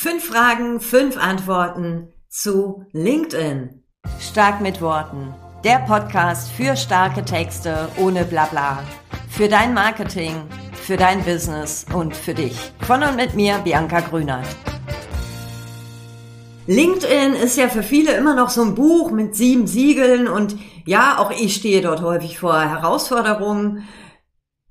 Fünf Fragen, fünf Antworten zu LinkedIn. Stark mit Worten. Der Podcast für starke Texte ohne Blabla. Für dein Marketing, für dein Business und für dich. Von und mit mir, Bianca Grünert. LinkedIn ist ja für viele immer noch so ein Buch mit sieben Siegeln und ja, auch ich stehe dort häufig vor Herausforderungen.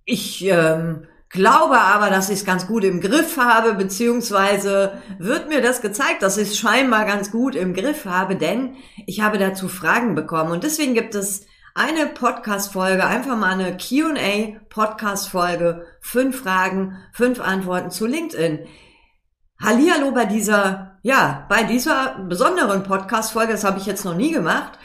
Ich ähm, glaube aber, dass ich es ganz gut im Griff habe, beziehungsweise wird mir das gezeigt, dass ich es scheinbar ganz gut im Griff habe, denn ich habe dazu Fragen bekommen und deswegen gibt es eine Podcast-Folge, einfach mal eine Q&A-Podcast-Folge, fünf Fragen, fünf Antworten zu LinkedIn. Hallihallo bei dieser, ja, bei dieser besonderen Podcast-Folge, das habe ich jetzt noch nie gemacht.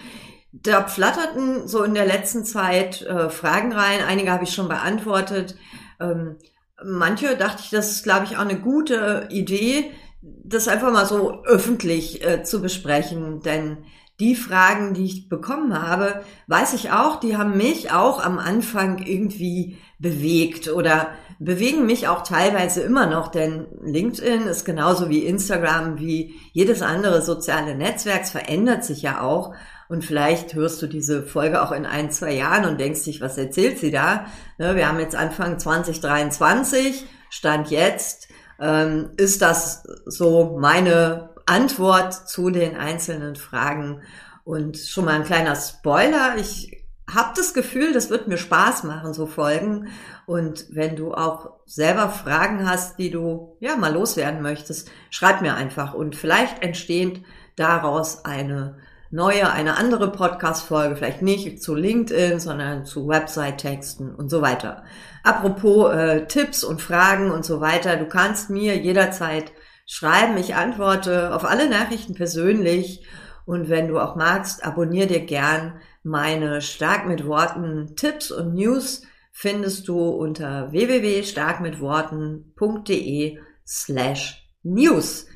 Da flatterten so in der letzten Zeit äh, Fragen rein, einige habe ich schon beantwortet. Ähm, manche dachte ich, das ist, glaube ich, auch eine gute Idee, das einfach mal so öffentlich äh, zu besprechen. Denn die Fragen, die ich bekommen habe, weiß ich auch, die haben mich auch am Anfang irgendwie bewegt oder bewegen mich auch teilweise immer noch, denn LinkedIn ist genauso wie Instagram, wie jedes andere soziale Netzwerk, es verändert sich ja auch. Und vielleicht hörst du diese Folge auch in ein, zwei Jahren und denkst dich, was erzählt sie da? Ne, wir haben jetzt Anfang 2023, Stand jetzt, ähm, ist das so meine Antwort zu den einzelnen Fragen. Und schon mal ein kleiner Spoiler, ich habe das Gefühl, das wird mir Spaß machen, so Folgen. Und wenn du auch selber Fragen hast, die du ja mal loswerden möchtest, schreib mir einfach. Und vielleicht entsteht daraus eine neue, eine andere Podcast-Folge, vielleicht nicht zu LinkedIn, sondern zu Website-Texten und so weiter. Apropos äh, Tipps und Fragen und so weiter, du kannst mir jederzeit schreiben. Ich antworte auf alle Nachrichten persönlich. Und wenn du auch magst, abonnier dir gern meine Stark mit Worten Tipps und News findest du unter www.starkmitworten.de slash news.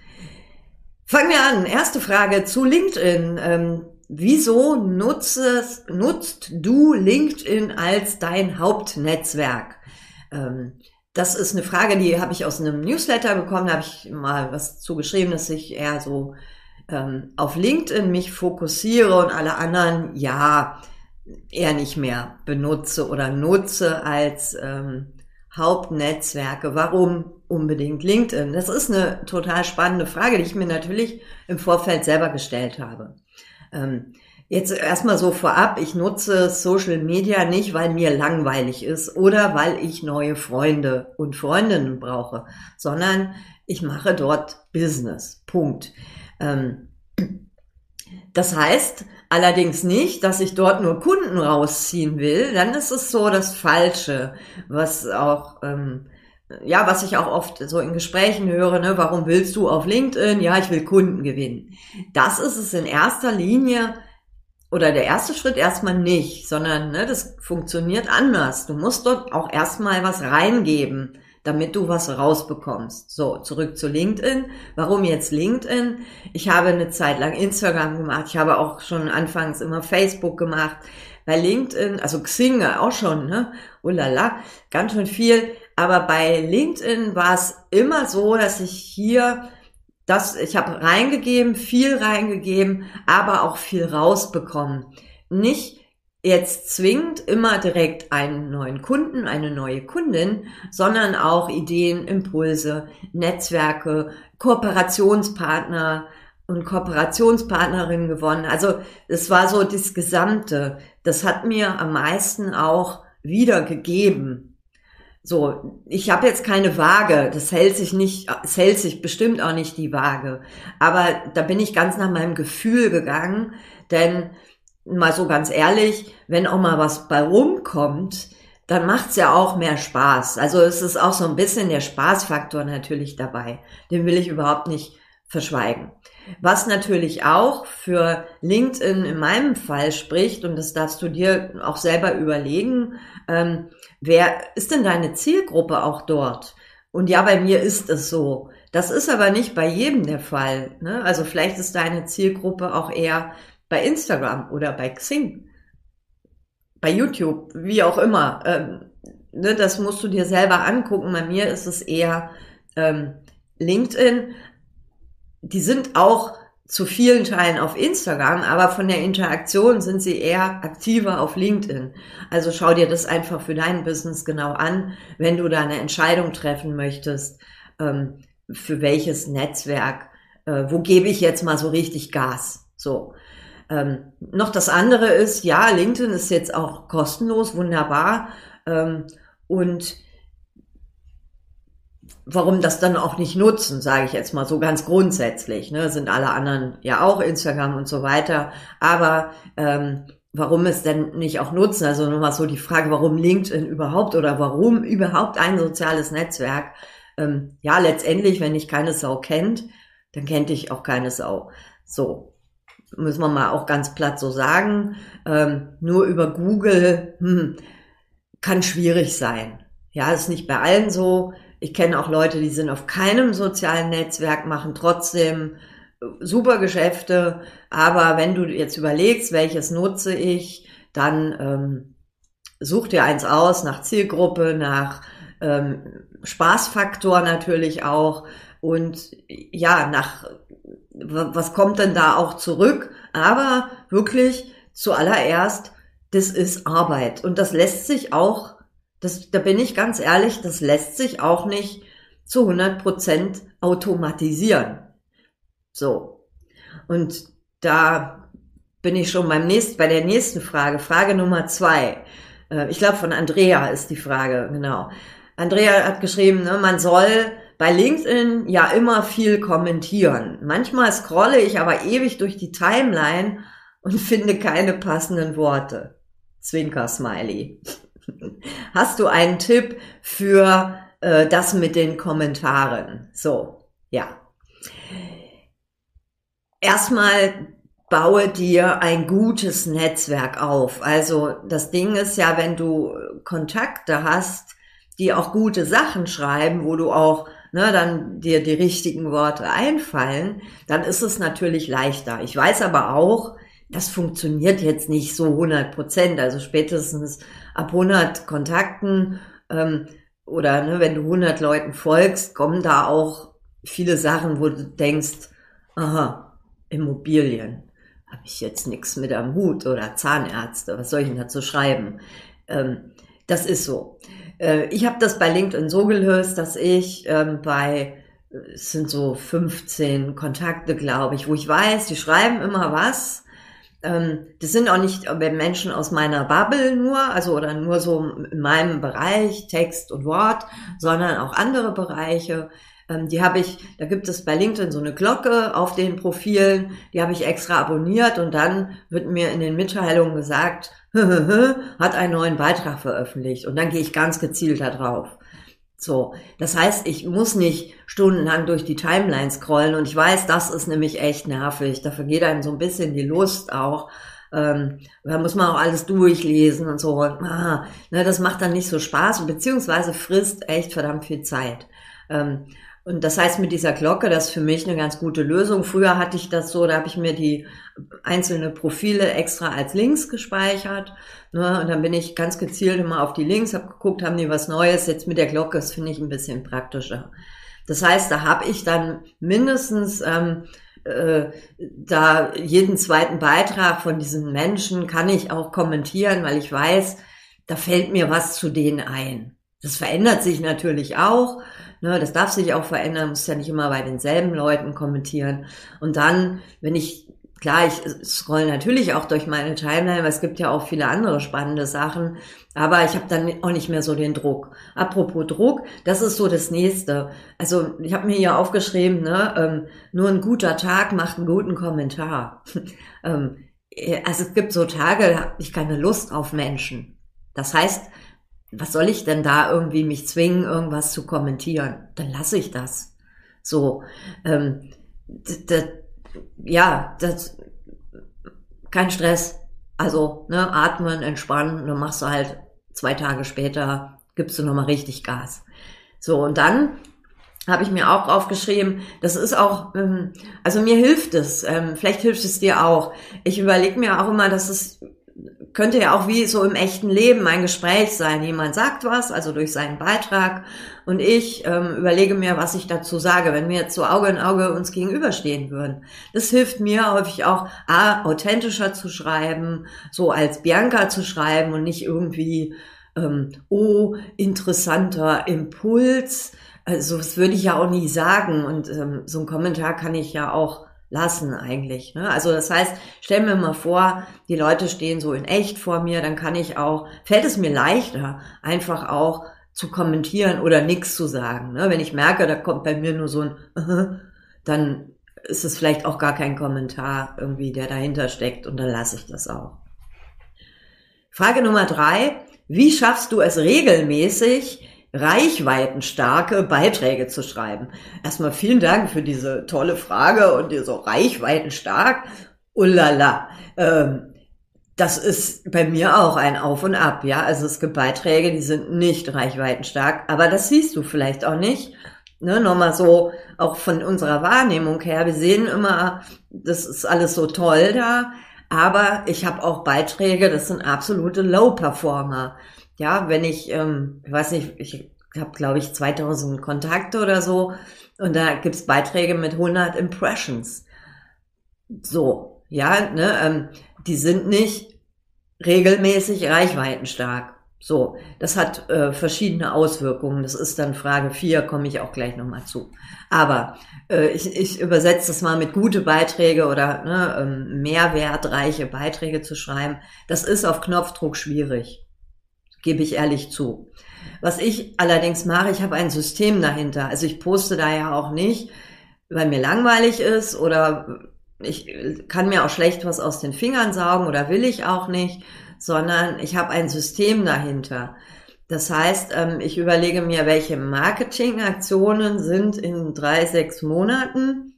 Fangen wir an. Erste Frage zu LinkedIn. Ähm, wieso nutzt, nutzt du LinkedIn als dein Hauptnetzwerk? Ähm, das ist eine Frage, die habe ich aus einem Newsletter bekommen. Da habe ich mal was zugeschrieben, dass ich eher so ähm, auf LinkedIn mich fokussiere und alle anderen ja eher nicht mehr benutze oder nutze als ähm, Hauptnetzwerke. Warum unbedingt LinkedIn? Das ist eine total spannende Frage, die ich mir natürlich im Vorfeld selber gestellt habe. Ähm, jetzt erstmal so vorab, ich nutze Social Media nicht, weil mir langweilig ist oder weil ich neue Freunde und Freundinnen brauche, sondern ich mache dort Business. Punkt. Ähm, das heißt, Allerdings nicht, dass ich dort nur Kunden rausziehen will, dann ist es so das Falsche, was auch, ähm, ja, was ich auch oft so in Gesprächen höre, ne, warum willst du auf LinkedIn? Ja, ich will Kunden gewinnen. Das ist es in erster Linie oder der erste Schritt erstmal nicht, sondern ne, das funktioniert anders. Du musst dort auch erstmal was reingeben damit du was rausbekommst. So, zurück zu LinkedIn. Warum jetzt LinkedIn? Ich habe eine Zeit lang Instagram gemacht. Ich habe auch schon anfangs immer Facebook gemacht. Bei LinkedIn, also Xing auch schon, ne? Oh la la, ganz schön viel. Aber bei LinkedIn war es immer so, dass ich hier das, ich habe reingegeben, viel reingegeben, aber auch viel rausbekommen. Nicht jetzt zwingend immer direkt einen neuen Kunden, eine neue Kundin, sondern auch Ideen, Impulse, Netzwerke, Kooperationspartner und Kooperationspartnerinnen gewonnen. Also es war so das Gesamte. Das hat mir am meisten auch wiedergegeben. So, ich habe jetzt keine Waage, das hält sich nicht, es hält sich bestimmt auch nicht die Waage. Aber da bin ich ganz nach meinem Gefühl gegangen, denn mal so ganz ehrlich, wenn auch mal was bei rumkommt, dann macht's ja auch mehr Spaß. Also es ist auch so ein bisschen der Spaßfaktor natürlich dabei. Den will ich überhaupt nicht verschweigen. Was natürlich auch für LinkedIn in meinem Fall spricht, und das darfst du dir auch selber überlegen, ähm, wer ist denn deine Zielgruppe auch dort? Und ja, bei mir ist es so. Das ist aber nicht bei jedem der Fall. Ne? Also vielleicht ist deine Zielgruppe auch eher bei Instagram oder bei Xing, bei YouTube, wie auch immer. Ähm, ne, das musst du dir selber angucken. Bei mir ist es eher ähm, LinkedIn. Die sind auch zu vielen Teilen auf Instagram, aber von der Interaktion sind sie eher aktiver auf LinkedIn. Also schau dir das einfach für dein Business genau an, wenn du da eine Entscheidung treffen möchtest, ähm, für welches Netzwerk, äh, wo gebe ich jetzt mal so richtig Gas. So. Ähm, noch das andere ist, ja, LinkedIn ist jetzt auch kostenlos, wunderbar. Ähm, und warum das dann auch nicht nutzen, sage ich jetzt mal so ganz grundsätzlich. Ne? Sind alle anderen ja auch Instagram und so weiter. Aber ähm, warum es denn nicht auch nutzen? Also nochmal so die Frage, warum LinkedIn überhaupt oder warum überhaupt ein soziales Netzwerk? Ähm, ja, letztendlich, wenn ich keine Sau kennt, dann kennt ich auch keine Sau. So, müssen wir mal auch ganz platt so sagen. Ähm, nur über Google hm, kann schwierig sein. Ja, ist nicht bei allen so. Ich kenne auch Leute, die sind auf keinem sozialen Netzwerk, machen trotzdem äh, super Geschäfte. Aber wenn du jetzt überlegst, welches nutze ich, dann ähm, such dir eins aus nach Zielgruppe, nach ähm, Spaßfaktor natürlich auch und ja, nach was kommt denn da auch zurück? Aber wirklich zuallererst, das ist Arbeit und das lässt sich auch das, da bin ich ganz ehrlich, das lässt sich auch nicht zu 100 Prozent automatisieren. So. Und da bin ich schon beim nächsten, bei der nächsten Frage. Frage Nummer zwei. Äh, ich glaube, von Andrea ist die Frage, genau. Andrea hat geschrieben, ne, man soll bei LinkedIn ja immer viel kommentieren. Manchmal scrolle ich aber ewig durch die Timeline und finde keine passenden Worte. Zwinker-Smiley. Hast du einen Tipp für äh, das mit den Kommentaren? So, ja. Erstmal baue dir ein gutes Netzwerk auf. Also das Ding ist ja, wenn du Kontakte hast, die auch gute Sachen schreiben, wo du auch ne, dann dir die richtigen Worte einfallen, dann ist es natürlich leichter. Ich weiß aber auch, das funktioniert jetzt nicht so 100 Prozent. Also spätestens ab 100 Kontakten ähm, oder ne, wenn du 100 Leuten folgst, kommen da auch viele Sachen, wo du denkst, aha, Immobilien, habe ich jetzt nichts mit am Hut oder Zahnärzte, was soll ich denn dazu schreiben? Ähm, das ist so. Äh, ich habe das bei LinkedIn so gelöst, dass ich ähm, bei es sind so 15 Kontakte, glaube ich, wo ich weiß, die schreiben immer was das sind auch nicht Menschen aus meiner Bubble nur, also oder nur so in meinem Bereich, Text und Wort, sondern auch andere Bereiche. Ähm, die habe ich, da gibt es bei LinkedIn so eine Glocke auf den Profilen, die habe ich extra abonniert und dann wird mir in den Mitteilungen gesagt, hat einen neuen Beitrag veröffentlicht und dann gehe ich ganz gezielt da drauf. So, das heißt, ich muss nicht stundenlang durch die Timeline scrollen und ich weiß, das ist nämlich echt nervig. Da vergeht einem so ein bisschen die Lust auch. Ähm, da muss man auch alles durchlesen und so. Ah, ne, das macht dann nicht so Spaß, beziehungsweise frisst echt verdammt viel Zeit. Ähm, und das heißt, mit dieser Glocke, das ist für mich eine ganz gute Lösung. Früher hatte ich das so, da habe ich mir die einzelne Profile extra als Links gespeichert. Ne, und dann bin ich ganz gezielt immer auf die Links, habe geguckt, haben die was Neues. Jetzt mit der Glocke, das finde ich ein bisschen praktischer. Das heißt, da habe ich dann mindestens ähm, äh, da jeden zweiten Beitrag von diesen Menschen kann ich auch kommentieren, weil ich weiß, da fällt mir was zu denen ein. Das verändert sich natürlich auch. Ne, das darf sich auch verändern, muss ja nicht immer bei denselben Leuten kommentieren. Und dann, wenn ich, klar, ich scroll natürlich auch durch meine Timeline, weil es gibt ja auch viele andere spannende Sachen, aber ich habe dann auch nicht mehr so den Druck. Apropos Druck, das ist so das Nächste. Also ich habe mir hier aufgeschrieben, ne, ähm, nur ein guter Tag macht einen guten Kommentar. ähm, also es gibt so Tage, da habe ich keine Lust auf Menschen. Das heißt, was soll ich denn da irgendwie mich zwingen, irgendwas zu kommentieren? Dann lasse ich das. So, ähm, ja, das, kein Stress. Also, ne, atmen, entspannen, dann machst du halt zwei Tage später, gibst du nochmal richtig Gas. So, und dann habe ich mir auch aufgeschrieben, das ist auch, ähm, also mir hilft es, ähm, vielleicht hilft es dir auch. Ich überlege mir auch immer, dass es könnte ja auch wie so im echten Leben ein Gespräch sein. Jemand sagt was, also durch seinen Beitrag, und ich ähm, überlege mir, was ich dazu sage, wenn wir jetzt so Auge in Auge uns gegenüberstehen würden. Das hilft mir häufig auch, A, authentischer zu schreiben, so als Bianca zu schreiben und nicht irgendwie, ähm, oh, interessanter Impuls. Also das würde ich ja auch nie sagen. Und ähm, so ein Kommentar kann ich ja auch lassen eigentlich. Ne? Also das heißt, stell mir mal vor, die Leute stehen so in echt vor mir, dann kann ich auch, fällt es mir leichter, einfach auch zu kommentieren oder nichts zu sagen. Ne? Wenn ich merke, da kommt bei mir nur so ein, dann ist es vielleicht auch gar kein Kommentar irgendwie, der dahinter steckt und dann lasse ich das auch. Frage Nummer drei. Wie schaffst du es regelmäßig, reichweitenstarke Beiträge zu schreiben? Erstmal vielen Dank für diese tolle Frage und dir so reichweitenstark. Ullala. Ähm, das ist bei mir auch ein Auf und Ab, ja. Also es gibt Beiträge, die sind nicht reichweitenstark, aber das siehst du vielleicht auch nicht. Ne, nochmal so, auch von unserer Wahrnehmung her, wir sehen immer, das ist alles so toll da, aber ich habe auch Beiträge, das sind absolute Low-Performer. Ja, wenn ich, ähm, ich weiß nicht, ich habe, glaube ich, 2000 Kontakte oder so und da gibt's Beiträge mit 100 Impressions. So, ja, ne, ähm, die sind nicht regelmäßig reichweitenstark. So, das hat äh, verschiedene Auswirkungen. Das ist dann Frage 4, komme ich auch gleich nochmal zu. Aber äh, ich, ich übersetze das mal mit gute Beiträge oder ne, ähm, mehrwertreiche Beiträge zu schreiben. Das ist auf Knopfdruck schwierig, gebe ich ehrlich zu. Was ich allerdings mache, ich habe ein System dahinter. Also ich poste da ja auch nicht, weil mir langweilig ist oder ich kann mir auch schlecht was aus den Fingern saugen oder will ich auch nicht, sondern ich habe ein System dahinter. Das heißt, ähm, ich überlege mir, welche Marketingaktionen sind in drei, sechs Monaten.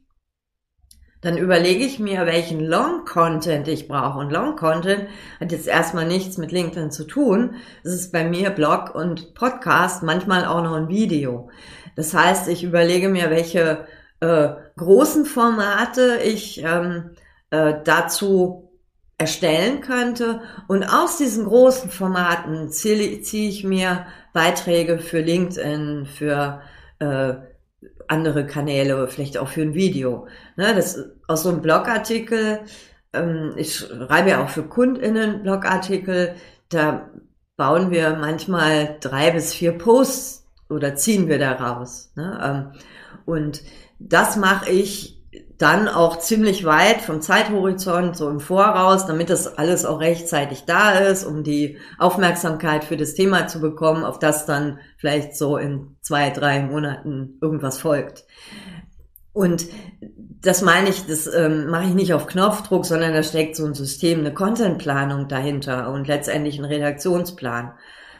Dann überlege ich mir, welchen Long-Content ich brauche. Und Long-Content hat jetzt erstmal nichts mit LinkedIn zu tun. Es ist bei mir Blog und Podcast, manchmal auch noch ein Video. Das heißt, ich überlege mir, welche äh, großen Formate ich ähm, äh, dazu erstellen könnte. Und aus diesen großen Formaten ziehe, ziehe ich mir Beiträge für LinkedIn, für äh, andere Kanäle, vielleicht auch für ein Video. Ne, das aus so einem Blogartikel, ähm, ich schreibe ja auch für KundInnen Blogartikel, da bauen wir manchmal drei bis vier Posts oder ziehen wir daraus. Ne? Ähm, und das mache ich dann auch ziemlich weit vom Zeithorizont, so im Voraus, damit das alles auch rechtzeitig da ist, um die Aufmerksamkeit für das Thema zu bekommen, auf das dann vielleicht so in zwei, drei Monaten irgendwas folgt. Und das meine ich, das ähm, mache ich nicht auf Knopfdruck, sondern da steckt so ein System, eine Contentplanung dahinter und letztendlich ein Redaktionsplan.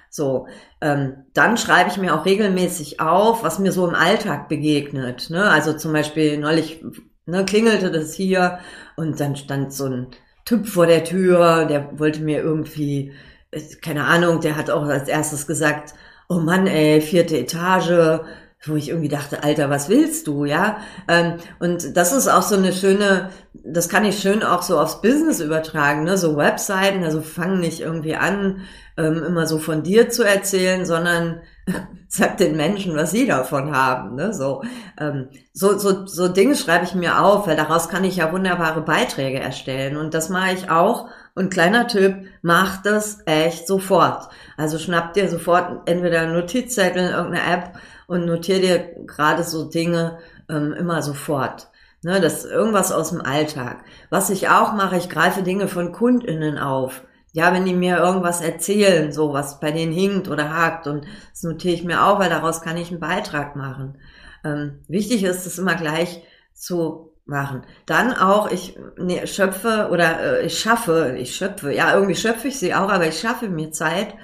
So, ähm, dann schreibe ich mir auch regelmäßig auf, was mir so im Alltag begegnet. Ne? Also zum Beispiel neulich ne, klingelte das hier und dann stand so ein Typ vor der Tür, der wollte mir irgendwie, äh, keine Ahnung, der hat auch als erstes gesagt, oh Mann, ey, vierte Etage, wo ich irgendwie dachte, Alter, was willst du, ja? Ähm, und das ist auch so eine schöne, das kann ich schön auch so aufs Business übertragen, ne? So Webseiten, also fang nicht irgendwie an, ähm, immer so von dir zu erzählen, sondern sag den Menschen, was sie davon haben, ne? So, ähm, so, so, so Dinge schreibe ich mir auf, weil daraus kann ich ja wunderbare Beiträge erstellen und das mache ich auch. Und kleiner Tipp, mach das echt sofort. Also schnapp dir sofort entweder einen Notizzettel, irgendeine App und notier dir gerade so Dinge ähm, immer sofort. Ne, das ist irgendwas aus dem Alltag. Was ich auch mache, ich greife Dinge von KundInnen auf. Ja, wenn die mir irgendwas erzählen, so was bei denen hinkt oder hakt und das notiere ich mir auch, weil daraus kann ich einen Beitrag machen. Ähm, wichtig ist es immer gleich zu machen. Dann auch, ich ne, schöpfe oder äh, ich schaffe, ich schöpfe, ja, irgendwie schöpfe ich sie auch, aber ich schaffe mir Zeit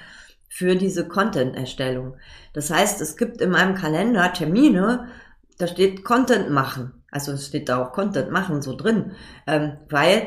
für diese Content-Erstellung. Das heißt, es gibt in meinem Kalender Termine, da steht Content machen. Also es steht da auch Content machen so drin, ähm, weil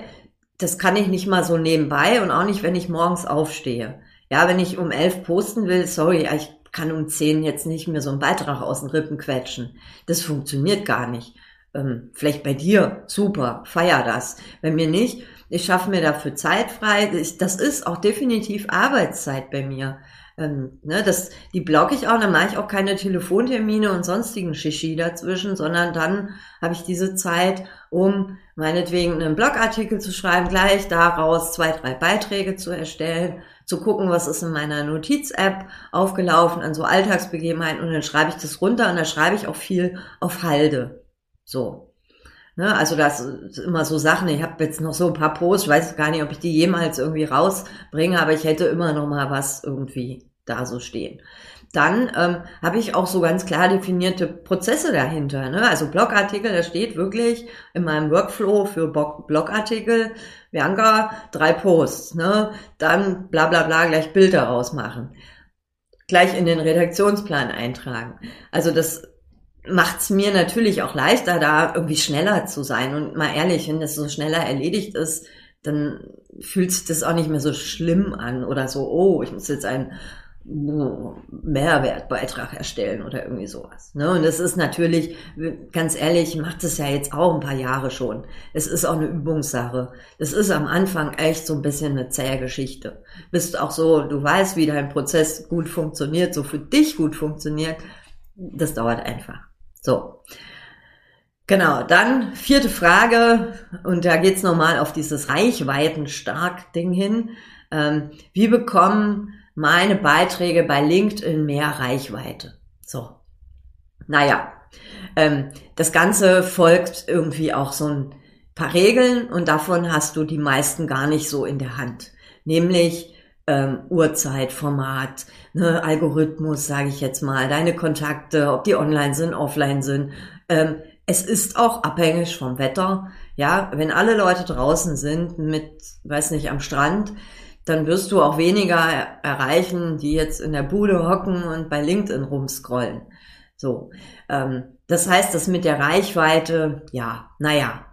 das kann ich nicht mal so nebenbei und auch nicht, wenn ich morgens aufstehe. Ja, wenn ich um elf posten will, sorry, ich kann um zehn jetzt nicht mehr so einen Beitrag aus den Rippen quetschen. Das funktioniert gar nicht. ähm, vielleicht bei dir, super, feier das. Bei mir nicht, ich schaffe mir dafür Zeit frei. Das ist auch definitiv Arbeitszeit bei mir. Ähm, ne, das, die blocke ich auch, dann mache ich auch keine Telefontermine und sonstigen Shishi dazwischen, sondern dann habe ich diese Zeit, um meinetwegen einen Blogartikel zu schreiben, gleich daraus zwei, drei Beiträge zu erstellen, zu gucken, was ist in meiner Notiz-App aufgelaufen an so Alltagsbegebenheiten und dann schreibe ich das runter und dann schreibe ich auch viel auf Halde. So. Ne, also das sind immer so Sachen. Ich habe jetzt noch so ein paar Posts, ich weiß gar nicht, ob ich die jemals irgendwie rausbringe, aber ich hätte immer noch mal was irgendwie da so stehen. Dann ähm, habe ich auch so ganz klar definierte Prozesse dahinter. Ne? Also Blogartikel, da steht wirklich in meinem Workflow für Blogartikel, Bianca, drei Posts, ne? dann bla bla bla gleich Bilder rausmachen. Gleich in den Redaktionsplan eintragen. Also das macht es mir natürlich auch leichter, da irgendwie schneller zu sein. Und mal ehrlich, wenn das so schneller erledigt ist, dann fühlt sich das auch nicht mehr so schlimm an oder so, oh, ich muss jetzt einen Mehrwertbeitrag erstellen oder irgendwie sowas. Ne? Und das ist natürlich, ganz ehrlich, macht es ja jetzt auch ein paar Jahre schon. Es ist auch eine Übungssache. Es ist am Anfang echt so ein bisschen eine zähe Geschichte. Bist auch so, du weißt, wie dein Prozess gut funktioniert, so für dich gut funktioniert. Das dauert einfach. So. Genau, dann vierte Frage, und da geht's nochmal auf dieses Reichweiten-Stark-Ding hin. Ähm, wie bekommen meine Beiträge bei LinkedIn mehr Reichweite? So. Naja, ähm, das Ganze folgt irgendwie auch so ein paar Regeln und davon hast du die meisten gar nicht so in der Hand. Nämlich ähm, Uhrzeit, Format, ne, Algorithmus, sage ich jetzt mal, deine Kontakte, ob die online sind, offline sind. Ähm, es ist auch abhängig vom Wetter. Ja, wenn alle Leute draußen sind mit, weiß nicht, am Strand, dann wirst du auch weniger erreichen, die jetzt in der Bude hocken und bei LinkedIn rumscrollen. So, ähm, das heißt, das mit der Reichweite, ja, naja,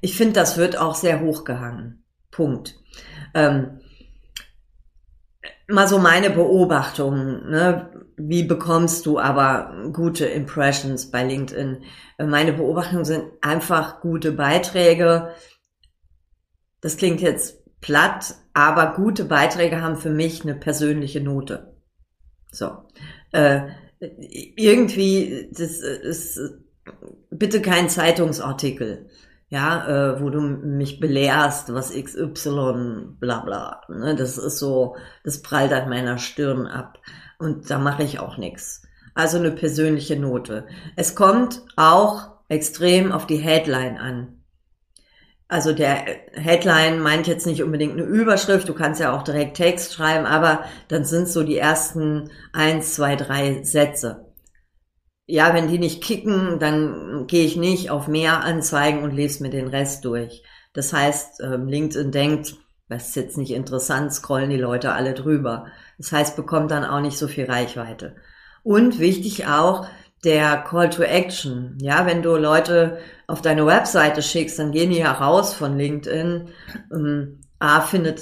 ich finde, das wird auch sehr hochgehangen. Punkt. Ähm, mal so meine Beobachtung, ne? wie bekommst du aber gute Impressions bei LinkedIn? Meine Beobachtungen sind einfach gute Beiträge. Das klingt jetzt platt, aber gute Beiträge haben für mich eine persönliche Note. So. Äh, irgendwie, das ist bitte kein Zeitungsartikel ja, äh, wo du mich belehrst, was XY, bla bla. Ne? Das ist so, das prallt an meiner Stirn ab. Und da mache ich auch nichts. Also eine persönliche Note. Es kommt auch extrem auf die Headline an. Also der Headline meint jetzt nicht unbedingt eine Überschrift, du kannst ja auch direkt Text schreiben, aber dann sind so die ersten eins, zwei, drei Sätze ja, wenn die nicht kicken, dann gehe ich nicht auf mehr Anzeigen und lese mir den Rest durch. Das heißt, ähm, LinkedIn denkt, das ist jetzt nicht interessant, scrollen die Leute alle drüber. Das heißt, bekommt dann auch nicht so viel Reichweite. Und wichtig auch, der Call to Action. Ja, wenn du Leute auf deine Webseite schickst, dann gehen die ja raus von LinkedIn. Ähm, A, findet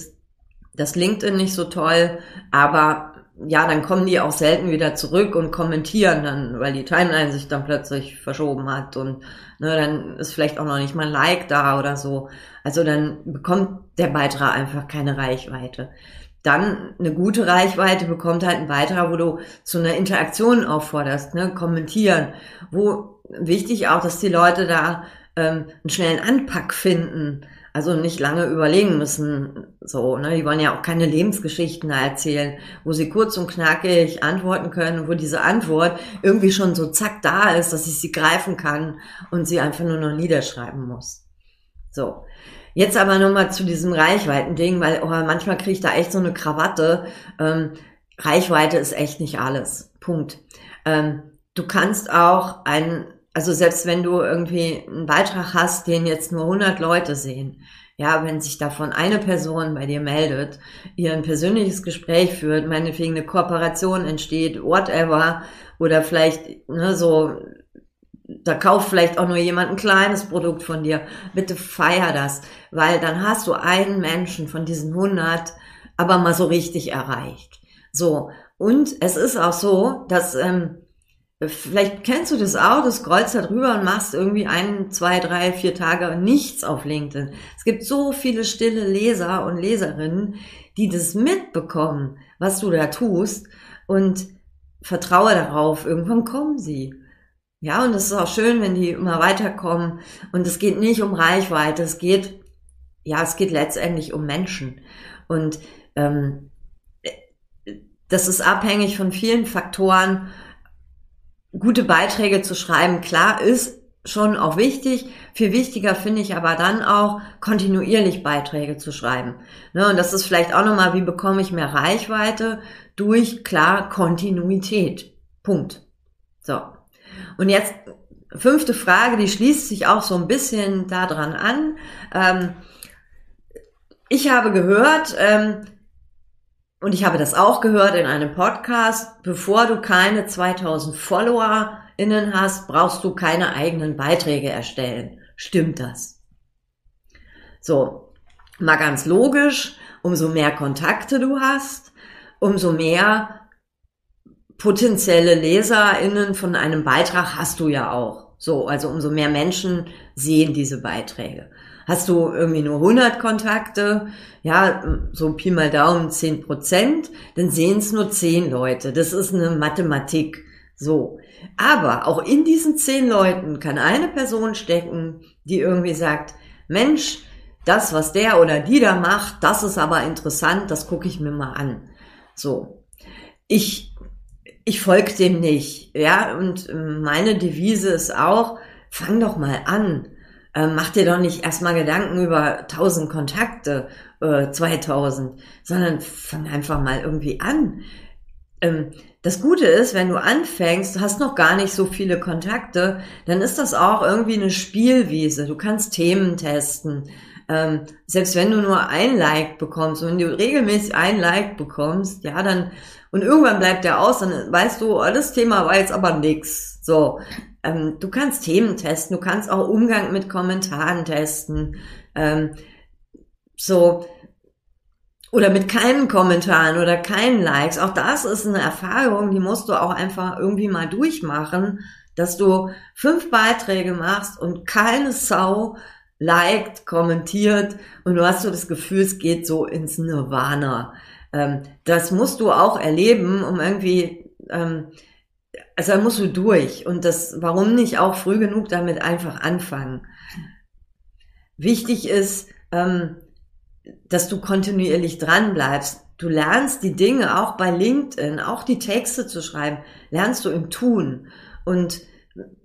das LinkedIn nicht so toll, aber ja, dann kommen die auch selten wieder zurück und kommentieren dann, weil die Timeline sich dann plötzlich verschoben hat und ne, dann ist vielleicht auch noch nicht mal ein Like da oder so. Also dann bekommt der Beitrag einfach keine Reichweite. Dann eine gute Reichweite bekommt halt ein Beitrag, wo du zu einer Interaktion aufforderst, ne, kommentieren, wo wichtig auch, dass die Leute da ähm, einen schnellen Anpack finden also nicht lange überlegen müssen. So, ne? Die wollen ja auch keine Lebensgeschichten erzählen, wo sie kurz und knackig antworten können, wo diese Antwort irgendwie schon so zack da ist, dass ich sie greifen kann und sie einfach nur noch niederschreiben muss. So. Jetzt aber nochmal zu diesem Reichweiten-Ding, weil oh, manchmal kriege ich da echt so eine Krawatte. Ähm, Reichweite ist echt nicht alles. Punkt. Ähm, du kannst auch einen also selbst wenn du irgendwie einen Beitrag hast, den jetzt nur 100 Leute sehen, ja, wenn sich davon eine Person bei dir meldet, ihr ein persönliches Gespräch führt, meinetwegen eine Kooperation entsteht, whatever, oder vielleicht ne, so, da kauft vielleicht auch nur jemand ein kleines Produkt von dir, bitte feier das, weil dann hast du einen Menschen von diesen 100 aber mal so richtig erreicht. So, und es ist auch so, dass ähm, Vielleicht kennst du das auch, du scrollst da drüber und machst irgendwie ein, zwei, drei, vier Tage nichts auf LinkedIn. Es gibt so viele stille Leser und Leserinnen, die das mitbekommen, was du da tust und vertraue darauf, irgendwann kommen sie. Ja, und es ist auch schön, wenn die immer weiterkommen. Und es geht nicht um Reichweite, es geht, ja, es geht letztendlich um Menschen. Und ähm, das ist abhängig von vielen Faktoren gute Beiträge zu schreiben, klar ist schon auch wichtig. Viel wichtiger finde ich aber dann auch, kontinuierlich Beiträge zu schreiben. Ne, und das ist vielleicht auch nochmal, wie bekomme ich mehr Reichweite? Durch, klar, Kontinuität. Punkt. So. Und jetzt fünfte Frage, die schließt sich auch so ein bisschen daran an. Ähm, ich habe gehört, ähm, und ich habe das auch gehört in einem Podcast, bevor du keine 2000 FollowerInnen hast, brauchst du keine eigenen Beiträge erstellen. Stimmt das? So, mal ganz logisch, umso mehr Kontakte du hast, umso mehr potenzielle LeserInnen von einem Beitrag hast du ja auch. So, also umso mehr Menschen sehen diese Beiträge. Hast du irgendwie nur 100 Kontakte, ja, so Pi mal Daumen 10 Prozent, dann sehen es nur 10 Leute. Das ist eine Mathematik. So. Aber auch in diesen 10 Leuten kann eine Person stecken, die irgendwie sagt, Mensch, das, was der oder die da macht, das ist aber interessant, das gucke ich mir mal an. So. Ich, ich folge dem nicht, ja, und meine Devise ist auch, fang doch mal an äh, mach dir doch nicht erstmal Gedanken über 1000 Kontakte, äh, 2000, sondern fang einfach mal irgendwie an. Ähm, das Gute ist, wenn du anfängst, du hast noch gar nicht so viele Kontakte, dann ist das auch irgendwie eine Spielwiese. Du kannst Themen testen. Ähm, selbst wenn du nur ein Like bekommst, wenn du regelmäßig ein Like bekommst, ja, dann, und irgendwann bleibt der aus, dann weißt du, oh, das Thema war jetzt aber nix. So, ähm, du kannst Themen testen, du kannst auch Umgang mit Kommentaren testen. Ähm, so, oder mit keinen Kommentaren oder keinen Likes. Auch das ist eine Erfahrung, die musst du auch einfach irgendwie mal durchmachen, dass du fünf Beiträge machst und keine Sau liked, kommentiert und du hast so das Gefühl, es geht so ins Nirvana. Ähm, das musst du auch erleben, um irgendwie ähm, also da musst du durch. Und das, warum nicht auch früh genug damit einfach anfangen? Wichtig ist, ähm, dass du kontinuierlich dran bleibst. Du lernst die Dinge auch bei LinkedIn, auch die Texte zu schreiben, lernst du im Tun. Und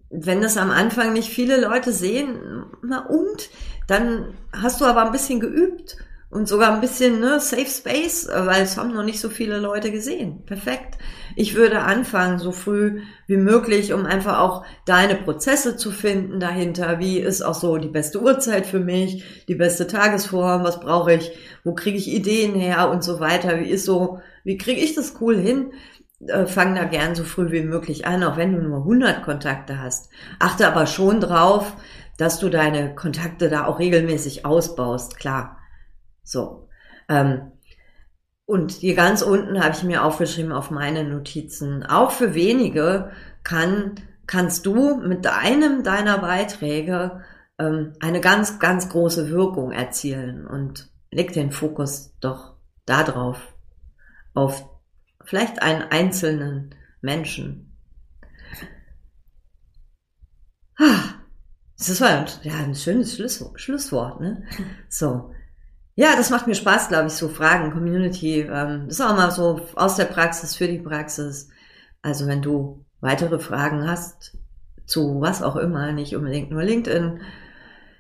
wenn das am Anfang nicht viele Leute sehen, na und, dann hast du aber ein bisschen geübt und sogar ein bisschen ne, Safe Space, weil es haben noch nicht so viele Leute gesehen. Perfekt. Ich würde anfangen, so früh wie möglich, um einfach auch deine Prozesse zu finden dahinter. Wie ist auch so die beste Uhrzeit für mich, die beste Tagesform, was brauche ich, wo kriege ich Ideen her und so weiter. Wie ist so, wie kriege ich das cool hin? Äh, fang da gern so früh wie möglich an, auch wenn du nur 100 Kontakte hast. Achte aber schon drauf, dass du deine Kontakte da auch regelmäßig ausbaust, klar. So. Ähm, und hier ganz unten habe ich mir aufgeschrieben auf meine Notizen. Auch für wenige kann, kannst du mit einem deiner Beiträge ähm, eine ganz, ganz große Wirkung erzielen. Und leg den Fokus doch darauf, auf vielleicht einen einzelnen Menschen. Ah, das war ja ein schönes Schlusswort, ne? So. Ja, das macht mir Spaß, glaube ich, so Fragen, Community. Ähm, das ist auch mal so aus der Praxis für die Praxis. Also wenn du weitere Fragen hast zu was auch immer, nicht unbedingt nur LinkedIn,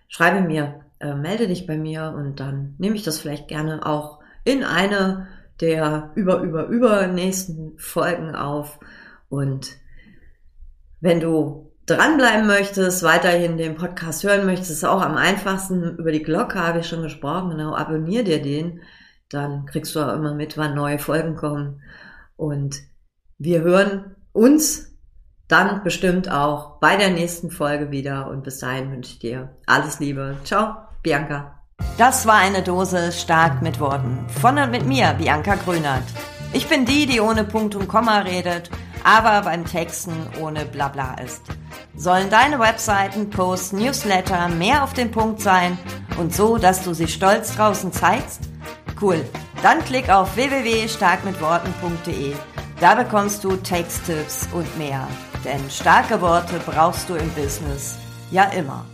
schreibe mir, äh, melde dich bei mir und dann nehme ich das vielleicht gerne auch in eine der über, über, über nächsten Folgen auf. Und wenn du dranbleiben möchtest, weiterhin den Podcast hören möchtest, auch am einfachsten über die Glocke habe ich schon gesprochen, genau, abonnier dir den, dann kriegst du auch immer mit, wann neue Folgen kommen. Und wir hören uns dann bestimmt auch bei der nächsten Folge wieder und bis dahin wünsche ich dir alles Liebe. Ciao, Bianca. Das war eine Dose stark mit Worten. Von und mit mir, Bianca Grünert. Ich bin die, die ohne Punkt und Komma redet aber beim Texten ohne Blabla ist. Sollen deine Webseiten, Posts, Newsletter mehr auf den Punkt sein und so, dass du sie stolz draußen zeigst? Cool. Dann klick auf www.starkmitworten.de. Da bekommst du Texttipps und mehr. Denn starke Worte brauchst du im Business ja immer.